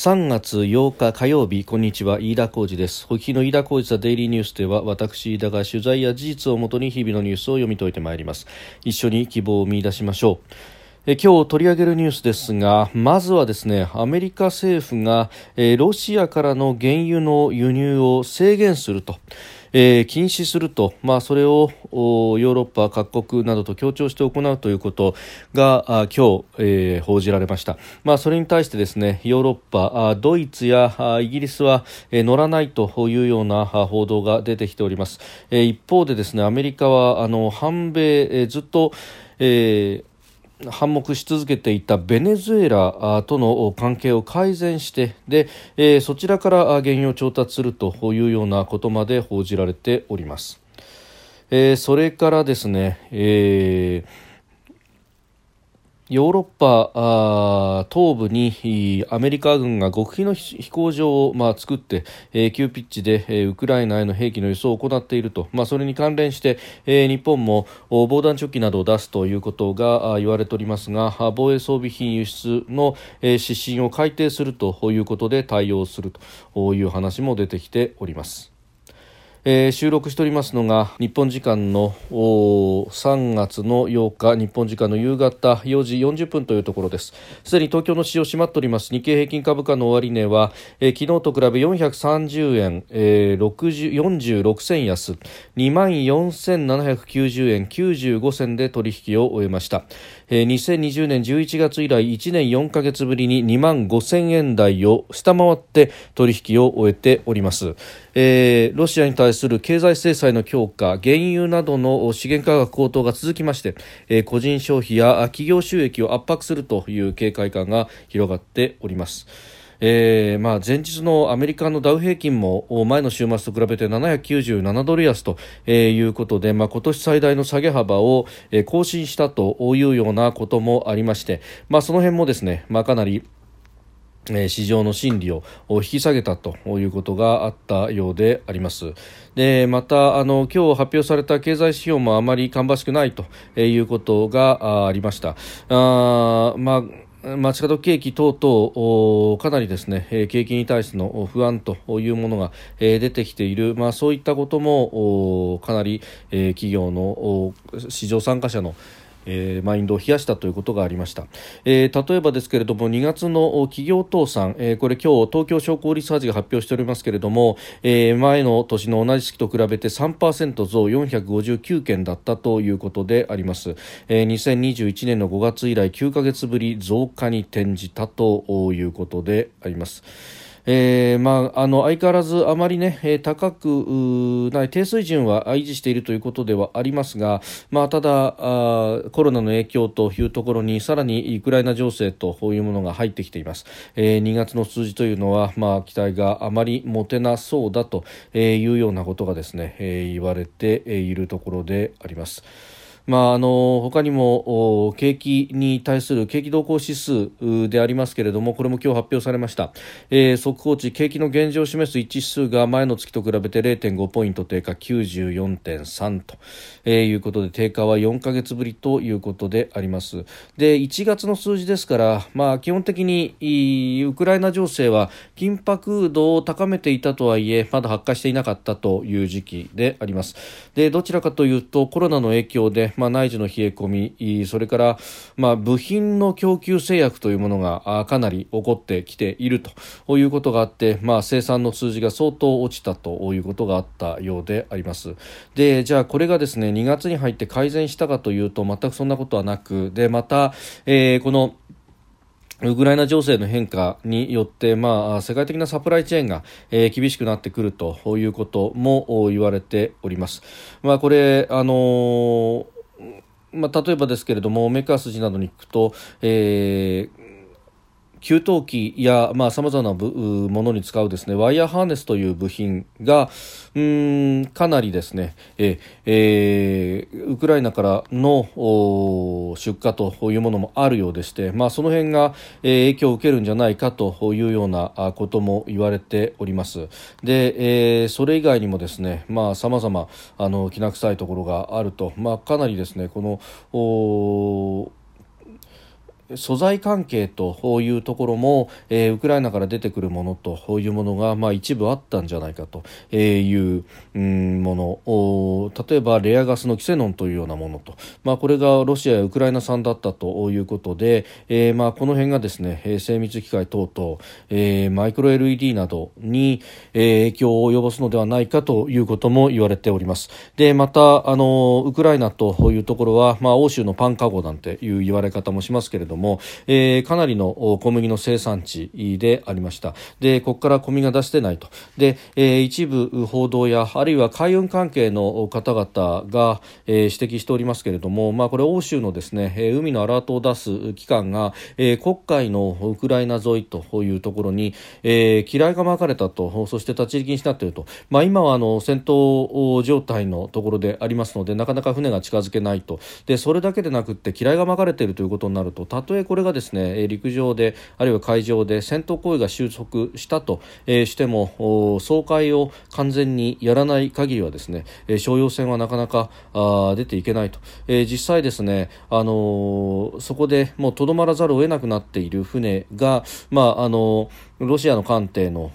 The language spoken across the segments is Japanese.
3月8日火曜日こんにちは。飯田浩二です。お聞きの飯田浩二ザデイリーニュースでは私飯田が取材や事実をもとに日々のニュースを読み解いてまいります。一緒に希望を見出しましょう。え今日取り上げるニュースですがまずはですねアメリカ政府が、えロシアからの原油の輸入を制限すると。えー、禁止すると、まあ、それをヨーロッパ各国などと協調して行うということがあ今日、えー、報じられました、まあ、それに対してですねヨーロッパあドイツやあイギリスは、えー、乗らないというような報道が出てきております、えー、一方でですねアメリカはあの反米、えー、ずっと、えー反目し続けていたベネズエラとの関係を改善してで、えー、そちらから原油を調達するというようなことまで報じられております。えー、それからですね、えーヨーロッパ東部にアメリカ軍が極秘の飛行場を、まあ、作って、えー、急ピッチで、えー、ウクライナへの兵器の輸送を行っていると、まあ、それに関連して、えー、日本も防弾チョッキなどを出すということが言われておりますが防衛装備品輸出の、え、指針を改定するということで対応するという話も出てきております。えー、収録しておりますのが日本時間の3月の8日日本時間の夕方4時40分というところです。すでに東京の市場閉まっております。日経平均株価の終値は、えー、昨日と比べ430円、えー、46銭安。2万4790円95銭で取引を終えました、えー、2020年11月以来1年4か月ぶりに2万5000円台を下回って取引を終えております、えー、ロシアに対する経済制裁の強化原油などの資源価格高騰が続きまして、え、個人消費や企業収益を圧迫するという警戒感が広がっております。えーまあ、前日のアメリカのダウ平均も前の週末と比べて797ドル安ということで、まあ、今年最大の下げ幅を更新したというようなこともありまして、まあ、その辺もですね、まあ、かなり市場の心理を引き下げたということがあったようであります。でまたあの今日発表された経済指標もあまり芳しくないということがありました。あまあ街角景気等々かなりですね景気に対しての不安というものが出てきている、まあ、そういったこともかなり企業の市場参加者のえー、マインドを冷やしたということがありました、えー、例えばですけれども2月の企業倒産、えー、これ今日東京商工リサーチが発表しておりますけれども、えー、前の年の同じ月と比べて3%増459件だったということであります、えー、2021年の5月以来9ヶ月ぶり増加に転じたということであります。えーまあ、あの相変わらずあまりね、高くない低水準は維持しているということではありますが、まあ、ただあコロナの影響というところにさらにウクライナ情勢というものが入ってきています、えー、2月の数字というのは、まあ、期待があまり持てなそうだというようなことがですね、えー、言われているところであります。まあ、あの他にも景気に対する景気動向指数でありますけれどもこれも今日発表されました、えー、速報値景気の現状を示す一致指数が前の月と比べて0.5ポイント低下94.3と、えー、いうことで低下は4か月ぶりということであります。で1月の数字ですから、まあ、基本的にウクライナ情勢は緊迫度を高めていたとはいえまだ発火していなかったという時期であります。でどちらかというとコロナの影響でまあ、内需の冷え込みそれから、まあ、部品の供給制約というものがかなり起こってきているということがあって、まあ、生産の数字が相当落ちたということがあったようでありますでじゃあこれがですね2月に入って改善したかというと全くそんなことはなくでまた、えー、このウクライナ情勢の変化によって、まあ、世界的なサプライチェーンが、えー、厳しくなってくるということも言われております。まあ、これ、あのーまあ、例えばですけれどもメカ筋などに聞くと、えー給湯器やさまざ、まなものに使うですねワイヤーハーネスという部品がうんかなりですねえ、えー、ウクライナからの出荷というものもあるようでして、まあ、その辺が、えー、影響を受けるんじゃないかというようなことも言われております。で、えー、それ以外にもですねさまざ、まあのきな臭いところがあると、まあ、かなりですねこの素材関係というところも、えー、ウクライナから出てくるものというものが、まあ、一部あったんじゃないかという、もの。例えばレアガスのキセノンというようなものと、まあ、これがロシアやウクライナ産だったということで、えーまあ、この辺がですね精密機械等々、えー、マイクロ LED などに、え、影響を及ぼすのではないかということも言われております。でまたあのウクライナというところは、まあ、欧州のパンカゴなんていう言われ方もしますけれども、えー、かなりの小麦の生産地でありました。でここから小麦が出してないと。で、えー、一部報道やあるいは海運関係の方々が、えー、指摘しておりますけれども、まあ、これ欧州のですね、海のアラートを出す機関が、えー、黒海のウクライナ沿いというところに、えー、機雷が巻かれたとそして立ち入り禁止になっていると、まあ、今はあの戦闘状態のところでありますのでなかなか船が近づけないと。でそれだけでなくって機雷が巻かれているということになるととえこれがですね陸上であるいは海上で戦闘行為が収束したと、しても総会を完全にやらない限りはですね、えー、商用船はなかなか出ていけないと、実際ですね、あの、そこでもうとどまらざるを得なくなっている船が、まああのーロシアの艦艇の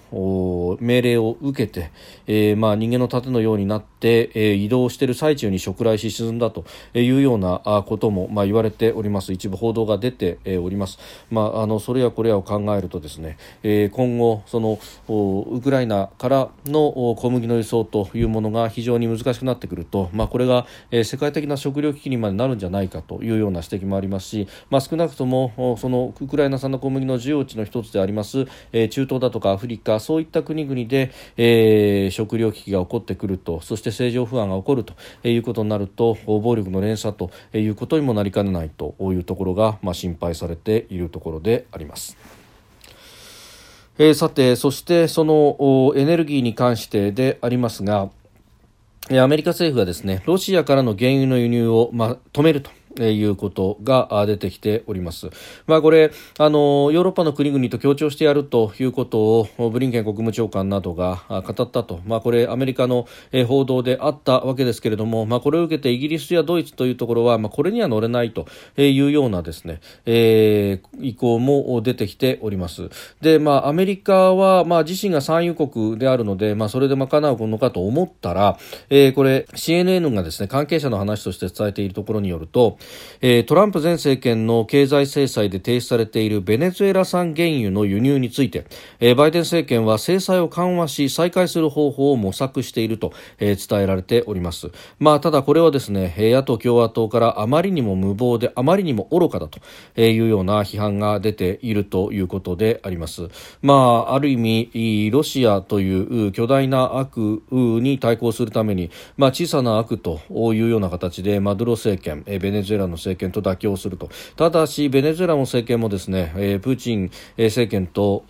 命令を受けて、えー、まあ人間の盾のようになって、えー、移動している最中に触雷し沈んだというようなことも、まあ、言われております。一部報道が出て、おります、まあ、あのそれやこれやを考えるとですね、え、今後そのウクライナからの小麦の輸送というものが非常に難しくなってくると、まあ、これが、世界的な食糧危機にまでなるんじゃないかというような指摘もありますし、まあ、少なくともそのウクライナ産の小麦の需要地の一つでありますえ中東だとかアフリカそういった国々で、え、食糧危機が起こってくるとそして政情不安が起こるということになると暴力の連鎖ということにもなりかねないというところが、まあ、心配されているところであります。えー、さて、そしてそのエネルギーに関してでありますが、アメリカ政府はですね、ロシアからの原油の輸入を、まあ、止めると。いうことが出てきております。まあこれ、あの、ヨーロッパの国々と協調してやるということをブリンケン国務長官などが語ったと。まあこれアメリカの報道であったわけですけれども、まあこれを受けてイギリスやドイツというところは、まあこれには乗れないというようなですね、えー、意向も出てきております。で、まあアメリカは、まあ自身が産油国であるので、まあそれで賄うのかと思ったら、えー、これ CNN がですね、関係者の話として伝えているところによると、えー、トランプ前政権の経済制裁で停止されているベネズエラ産原油の輸入について、えー、バイデン政権は制裁を緩和し再開する方法を模索していると、えー、伝えられております。まあ、ただこれはですね、野党共和党からあまりにも無謀であまりにも愚かだというような批判が出ているということであります。まあ、ある意味、ロシアという巨大な悪に対抗するために、まあ、小さな悪というような形でマドゥロ政権、ベネズエラエラの政権と妥協すると。ただしベネズエラの政権もですね、えー、プーチン政権と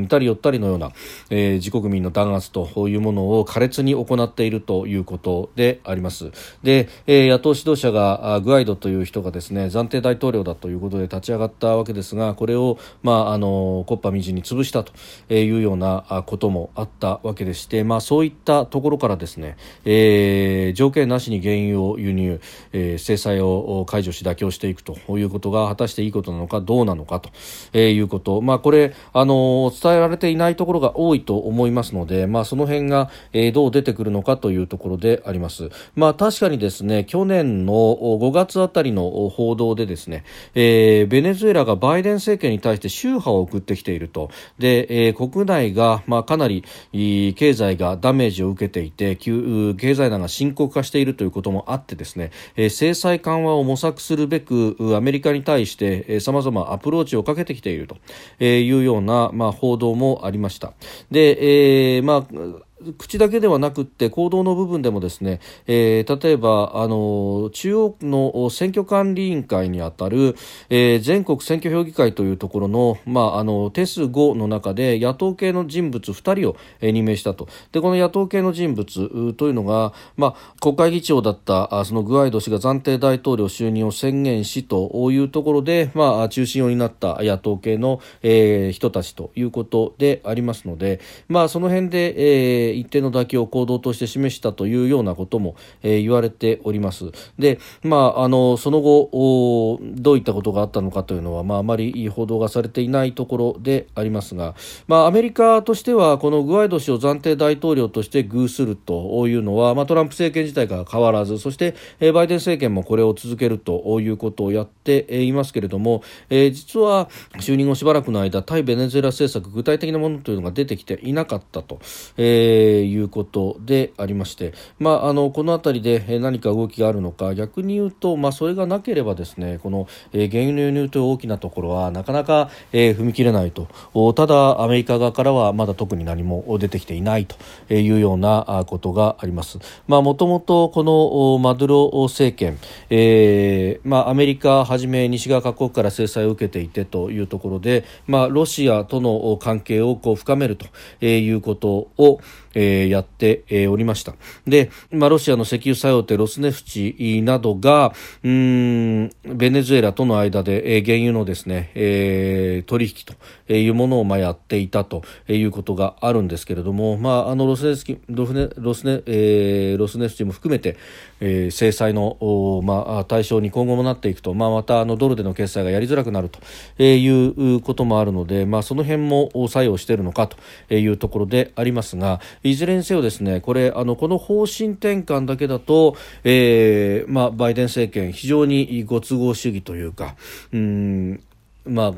似たり寄ったりのような、えー、自国民の弾圧というものを苛烈に行っているということであります。で、えー、野党指導者がグアイドという人がですね暫定大統領だということで立ち上がったわけですがこれを、まあ、あのコッパみじんに潰したというようなこともあったわけでして、まあ、そういったところからですね、えー、条件なしに原油を輸入、えー、制裁を解除し妥協していくということが果たしていいことなのかどうなのかと、えいうこと、まあ、これあの伝えられていないところが多いと思いますので、まあ、その辺が、えどう出てくるのかというところであります。まあ、確かにですね去年の5月あたりの報道でですね、えー、ベネズエラがバイデン政権に対して秋波を送ってきているとで、えー、国内が、まあ、かなり経済がダメージを受けていて経済難が深刻化しているということもあってですね、えー、制裁緩和を模索するべくアメリカに対してさまざまアプローチをかけてきているというような、まあ、報道もありました。で、えー、まあ口だけではなくって行動の部分でもですね、えー、例えばあの中央の選挙管理委員会にあたる、えー、全国選挙評議会というところの,、まあ、あの定数5の中で野党系の人物2人を、えー、任命したと。でこの野党系の人物というのが、まあ、国会議長だったそのグアイド氏が暫定大統領就任を宣言しというところで、まあ、中心を担った野党系の、えー、人たちということでありますので、まあ、その辺で、えーえー、一定の妥協を行動として示したというようなことも、えー、言われております。で、まあ、あのその後どういったことがあったのかというのは、まあ、あまり報道がされていないところでありますが、まあ、アメリカとしてはこのグアイド氏を暫定大統領として遇するというのは、まあ、トランプ政権自体から変わらずそして、えー、バイデン政権もこれを続けるということをやっていますけれども、えー、実は就任後しばらくの間対ベネズエラ政策具体的なものというのが出てきていなかったと、えー、いうことでありまして、まあ、あのこの辺りで何か動きがあるのか逆に言うと、まあ、それがなければですねこの、えー、原油の輸入という大きなところはなかなか、えー、踏み切れないとただアメリカ側からはまだ特に何も出てきていないというようなことがあります。もともとこのマドゥロ政権、えーまあ、アメリカはじめ西側各国から制裁を受けていてというところで、まあ、ロシアとの関係をこう深めるということを、えー、やって、えー、おりました。で、まあ、ロシアの石油作用ってロスネフチなどが、うん、ベネズエラとの間で、えー、原油のですね、えー、取引というものを、まあ、やっていたということがあるんですけれども、まあ、あのロスネスキロスネロスネ、えー、ロスネフチも含めて、えー、制裁の、まあ、対象に今後もなっていくと、まあ、またあのドルでの決済がやりづらくなるとえいうこともあるので、まあ、その辺も作用しているのかというところでありますがいずれにせよですねこれあのこの方針転換だけだと、えーまあ、バイデン政権非常にご都合主義というかうんまあ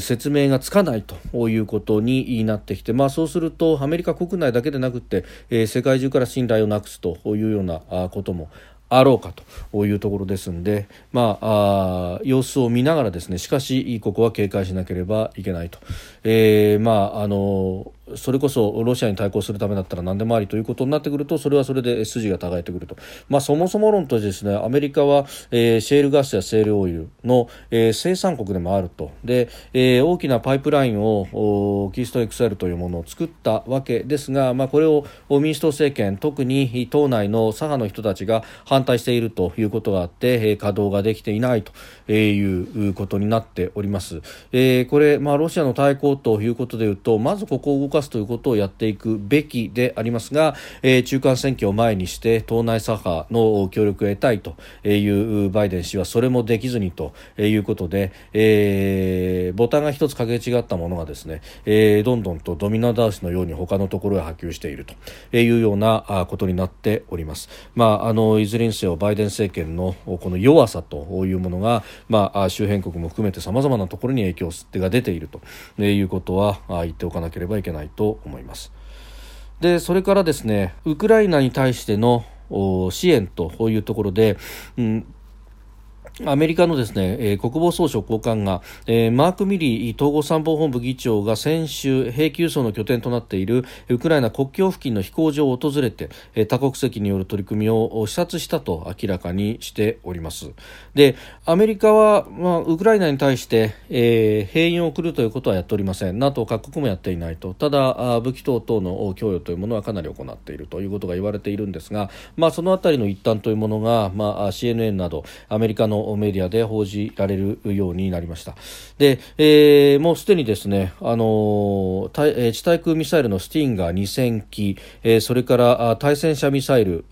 説明がつかないということになってきて、まあ、そうするとアメリカ国内だけでなくて、えー、世界中から信頼をなくすというようなこともあろうかというところですので、まあ、あ様子を見ながらですねしかしここは警戒しなければいけないと、えー、まああのそれこそロシアに対抗するためだったら何でもありということになってくるとそれはそれで筋が違えてくると、まあ、そもそも論としてですねアメリカは、えー、シェールガスやセールオイルの、えー、生産国でもあるとで、えー、大きなパイプラインをキーストン XL というものを作ったわけですが、まあ、これを民主党政権特に党内の左派の人たちが反対しているということがあって、えー、稼働ができていないということになっております。えー、これ、まあ、ロシアの対抗ということでいうとまずここを動かすということをやっていくべきでありますが、えー、中間選挙を前にして党内左派の協力を得たいというバイデン氏はそれもできずにということで、えー、ボタンが一つかけ違ったものがですね、えー、どんどんとドミノ倒しのように他のところへ波及しているというようなことになっております。まあ、あのいずれにせよバイデン政権のこの弱さというものが、まあ、周辺国も含めてさまざまなところに影響が出ているということは言っておかなければいけないと思います。でそれからですねウクライナに対しての支援というところで、うん、アメリカのですね、えー、国防総省高官が、えー、マーク・ミリー統合参謀本部議長が先週兵器輸送の拠点となっているウクライナ国境付近の飛行場を訪れて、えー、多国籍による取り組みを視察したと明らかにしております。でアメリカは、まあ、ウクライナに対して、えー、兵員を送るということはやっておりません。NATO 各国もやっていないと。ただ武器等々の供与というものはかなり行っているということが言われているんですが、まあ、そのあたりの一端というものが、まあ、CNN などアメリカのメディアで報じられるようになりました。で、えー、もうすでにですね、あのー、地対空ミサイルのスティンガー2000機、えー、それから対戦車ミサイル、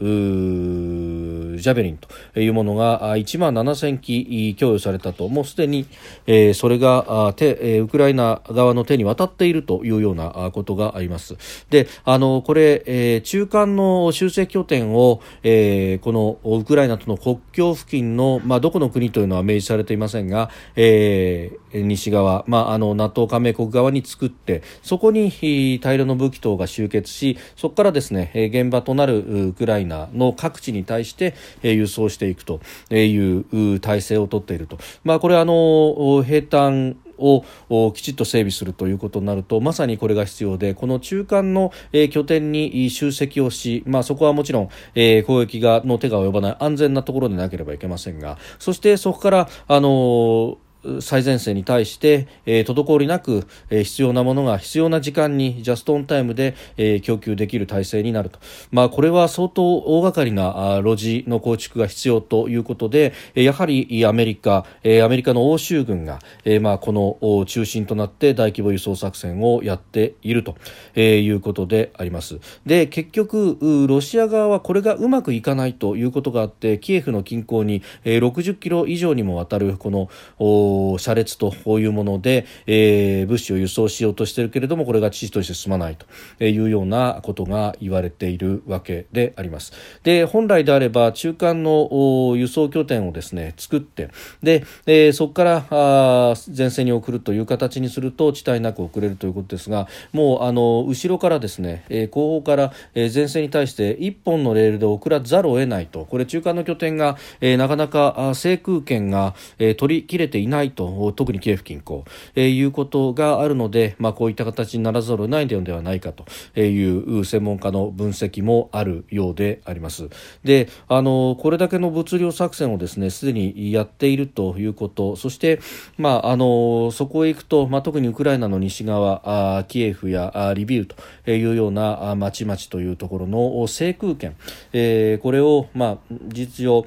ジャベリンというものが1万7000機供与されたと、もうすでに、えー、それが手、ウクライナ側の手に渡っているというようなことがあります。で、あのこれ、えー、中間の修正拠点を、えー、このウクライナとの国境付近の、まあ、どこの国というのは明示されていませんが、えー、西側、まあ、あの NATO 加盟国側に作ってそこに大量の武器等が集結しそこからですね現場となるウクライナの各地に対して輸送していくという体制をとっていると、まあ、これはあの兵隊をきちっと整備するということになるとまさにこれが必要でこの中間の、えー、拠点に集積をし、まあ、そこはもちろん、えー、攻撃がの手が及ばない安全なところでなければいけませんがそしてそこから、あのー最前線に対して、えー、滞りなく、えー、必要なものが必要な時間にジャストオンタイムで、えー、供給できる体制になると、まあ、これは相当大掛かりな路地の構築が必要ということでやはりアメリカ、えー、アメリカの欧州軍が、えー、まあこの中心となって大規模輸送作戦をやっていると、えー、いうことであります。で結局ロシア側はこれがうまくいかないということがあってキエフの近郊に、えー、60キロ以上にもわたるこの車列というもので、えー、物資を輸送しようとしているけれどもこれが遅々として進まないというようなことが言われているわけであります。で本来であれば中間の輸送拠点をですね作ってで、えー、そこからあ前線に送るという形にすると遅滞なく送れるということですがもうあの後ろからですね、えー、後方から、え、前線に対して1本のレールで送らざるを得ないと。これ中間の拠点が、えー、なかなか制空権が、えー、取り切れていないと特にキエフ近郊、えー、いうことがあるので、まあ、こういった形にならざるを得ないのではないかという専門家の分析もあるようであります。であのこれだけの物量作戦をですねすでにやっているということそして、まあ、あのそこへ行くと、まあ、特にウクライナの西側あキエフやあリビウというような町々というところの制空権、えー、これを、まあ、実情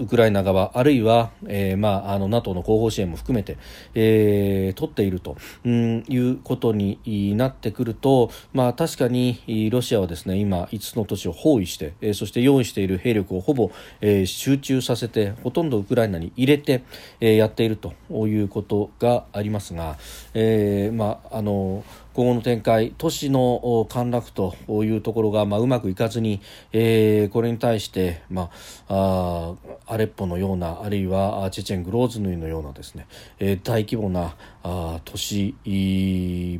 ウクライナ側あるいは、えーまあ、あの NATO の後方支援も含めて、えー、取っていると、うん、いうことになってくると、まあ、確かにロシアはですね今5つの都市を包囲して、えー、そして用意している兵力をほぼ、えー、集中させてほとんどウクライナに入れて、えー、やっているということがありますが、えーまあ、あの今後の展開都市の陥落というところが、まあ、うまくいかずに、えー、これに対して、まあ、あアレッポのようなあるいはチェチェングローズヌイのようなですね、えー、大規模なあ都市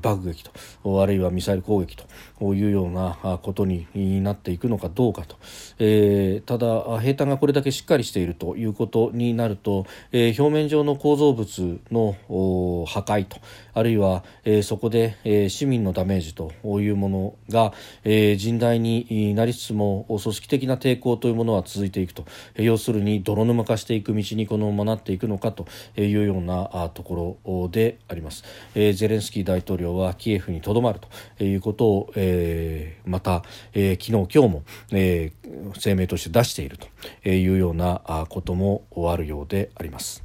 爆撃とあるいはミサイル攻撃というようなことになっていくのかどうかと、えー、ただ兵隊がこれだけしっかりしているということになると、えー、表面上の構造物の破壊とあるいは、えー、そこで、えー、市民のダメージというものが、えー、甚大になりつつも組織的な抵抗というものは続いていくと、えー、要するに泥沼化していく道にこのままなっていくのかというようなところでであります、えー、ゼレンスキー大統領はキエフにとどまるということを、えー、また、えー、昨日今日も、えー、声明として出しているというようなこともあるようであります。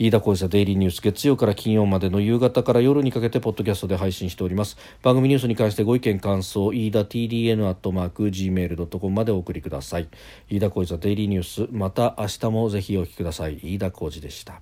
飯田浩司デイリーニュース月曜から金曜までの夕方から夜にかけてポッドキャストで配信しております。番組ニュースに関してご意見感想飯田 TDN アットマーク Gmail.com までお送りください。飯田浩司デイリーニュースまた明日もぜひお聞きください。飯田浩司でした。